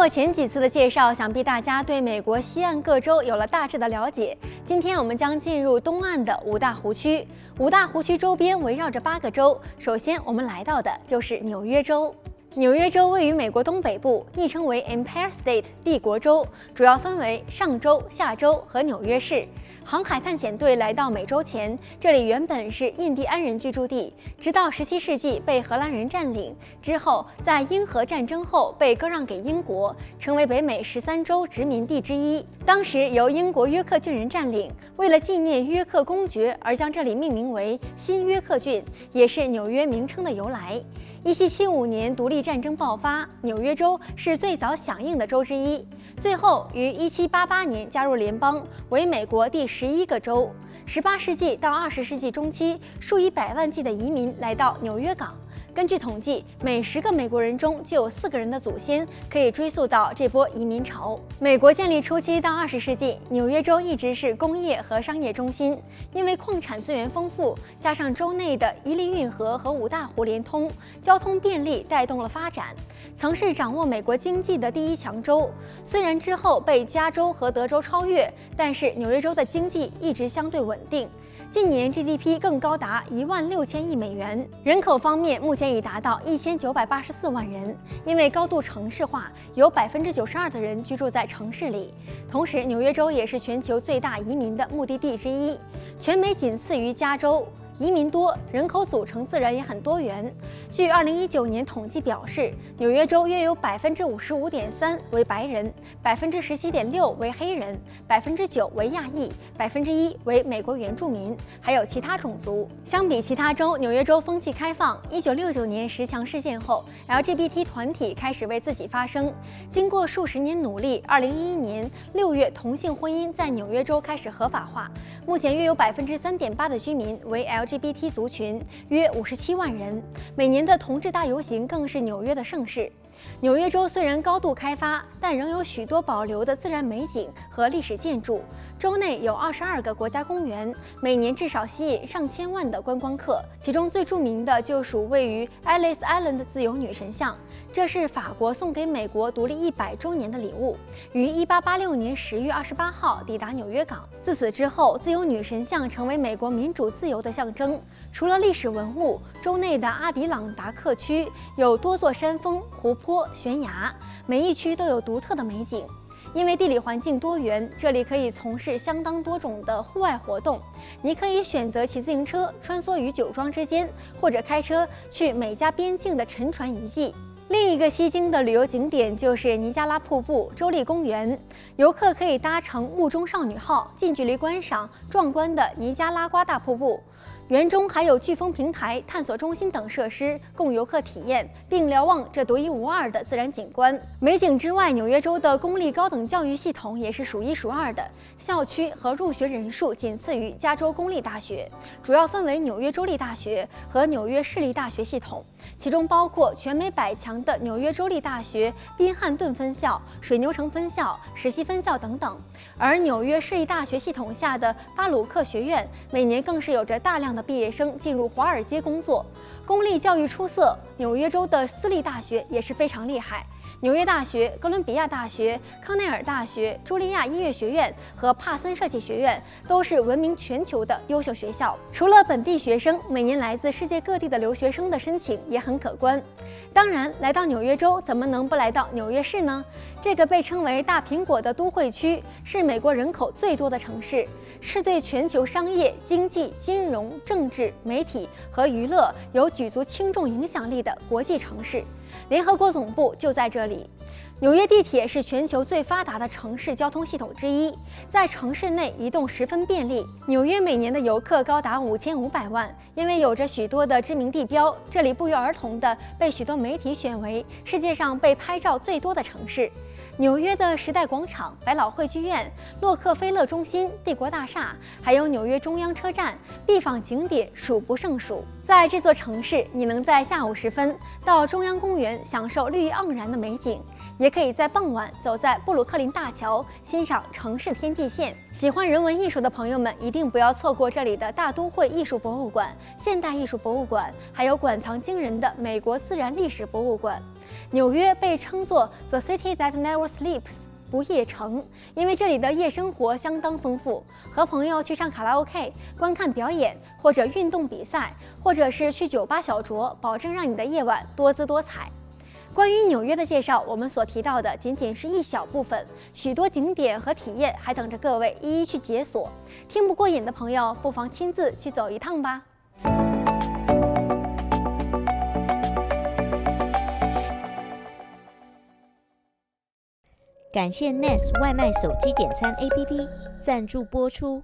过前几次的介绍，想必大家对美国西岸各州有了大致的了解。今天我们将进入东岸的五大湖区。五大湖区周边围绕着八个州。首先，我们来到的就是纽约州。纽约州位于美国东北部，昵称为 Empire State 帝国州，主要分为上州、下州和纽约市。航海探险队来到美洲前，这里原本是印第安人居住地，直到17世纪被荷兰人占领之后，在英荷战争后被割让给英国，成为北美十三州殖民地之一。当时由英国约克郡人占领，为了纪念约克公爵而将这里命名为新约克郡，也是纽约名称的由来。1775年独立战争爆发，纽约州是最早响应的州之一。最后于1788年加入联邦，为美国第十一个州。18世纪到20世纪中期，数以百万计的移民来到纽约港。根据统计，每十个美国人中就有四个人的祖先可以追溯到这波移民潮。美国建立初期到二十世纪，纽约州一直是工业和商业中心，因为矿产资源丰富，加上州内的伊利运河和五大湖连通，交通便利，带动了发展，曾是掌握美国经济的第一强州。虽然之后被加州和德州超越，但是纽约州的经济一直相对稳定。近年 GDP 更高达一万六千亿美元，人口方面目前已达到一千九百八十四万人。因为高度城市化，有百分之九十二的人居住在城市里。同时，纽约州也是全球最大移民的目的地之一，全美仅次于加州。移民多，人口组成自然也很多元。据二零一九年统计表示，纽约州约有百分之五十五点三为白人，百分之十七点六为黑人，百分之九为亚裔，百分之一为美国原住民，还有其他种族。相比其他州，纽约州风气开放。一九六九年十强事件后，LGBT 团体开始为自己发声。经过数十年努力，二零一一年六月，同性婚姻在纽约州开始合法化。目前约有百分之三点八的居民为 LGBT GBT 族群，约五十七万人。每年的同志大游行更是纽约的盛事。纽约州虽然高度开发，但仍有许多保留的自然美景和历史建筑。州内有二十二个国家公园，每年至少吸引上千万的观光客。其中最著名的就属位于 Ellis Island 的自由女神像，这是法国送给美国独立一百周年的礼物，于一八八六年十月二十八号抵达纽约港。自此之后，自由女神像成为美国民主自由的象征。除了历史文物，州内的阿迪朗达克区有多座山峰、湖坡、悬崖，每一区都有独特的美景。因为地理环境多元，这里可以从事相当多种的户外活动。你可以选择骑自行车穿梭于酒庄之间，或者开车去美加边境的沉船遗迹。另一个吸睛的旅游景点就是尼加拉瀑布州立公园，游客可以搭乘雾中少女号，近距离观赏壮观的尼加拉瓜大瀑布。园中还有飓风平台、探索中心等设施供游客体验，并瞭望这独一无二的自然景观。美景之外，纽约州的公立高等教育系统也是数一数二的，校区和入学人数仅次于加州公立大学，主要分为纽约州立大学和纽约市立大学系统，其中包括全美百强的纽约州立大学宾汉顿分校、水牛城分校、石溪分校等等。而纽约市立大学系统下的巴鲁克学院，每年更是有着大量的毕业生进入华尔街工作。公立教育出色，纽约州的私立大学也是非常厉害。纽约大学、哥伦比亚大学、康奈尔大学、茱莉亚音乐学院和帕森设计学院都是闻名全球的优秀学校。除了本地学生，每年来自世界各地的留学生的申请也很可观。当然，来到纽约州，怎么能不来到纽约市呢？这个被称为“大苹果”的都会区，是美国人口最多的城市，是对全球商业、经济、金融、政治、媒体和娱乐有举足轻重影响力的国际城市。联合国总部就在这里。纽约地铁是全球最发达的城市交通系统之一，在城市内移动十分便利。纽约每年的游客高达五千五百万，因为有着许多的知名地标，这里不约而同的被许多媒体选为世界上被拍照最多的城市。纽约的时代广场、百老汇剧院、洛克菲勒中心、帝国大厦，还有纽约中央车站，必访景点数不胜数。在这座城市，你能在下午时分到中央公园享受绿意盎然的美景，也可以在傍晚走在布鲁克林大桥欣赏城市天际线。喜欢人文艺术的朋友们一定不要错过这里的大都会艺术博物馆、现代艺术博物馆，还有馆藏惊人的美国自然历史博物馆。纽约被称作 The City That Never Sleeps。不夜城，因为这里的夜生活相当丰富，和朋友去唱卡拉 OK、观看表演或者运动比赛，或者是去酒吧小酌，保证让你的夜晚多姿多彩。关于纽约的介绍，我们所提到的仅仅是一小部分，许多景点和体验还等着各位一一去解锁。听不过瘾的朋友，不妨亲自去走一趟吧。感谢 Nest 外卖手机点餐 APP 赞助播出。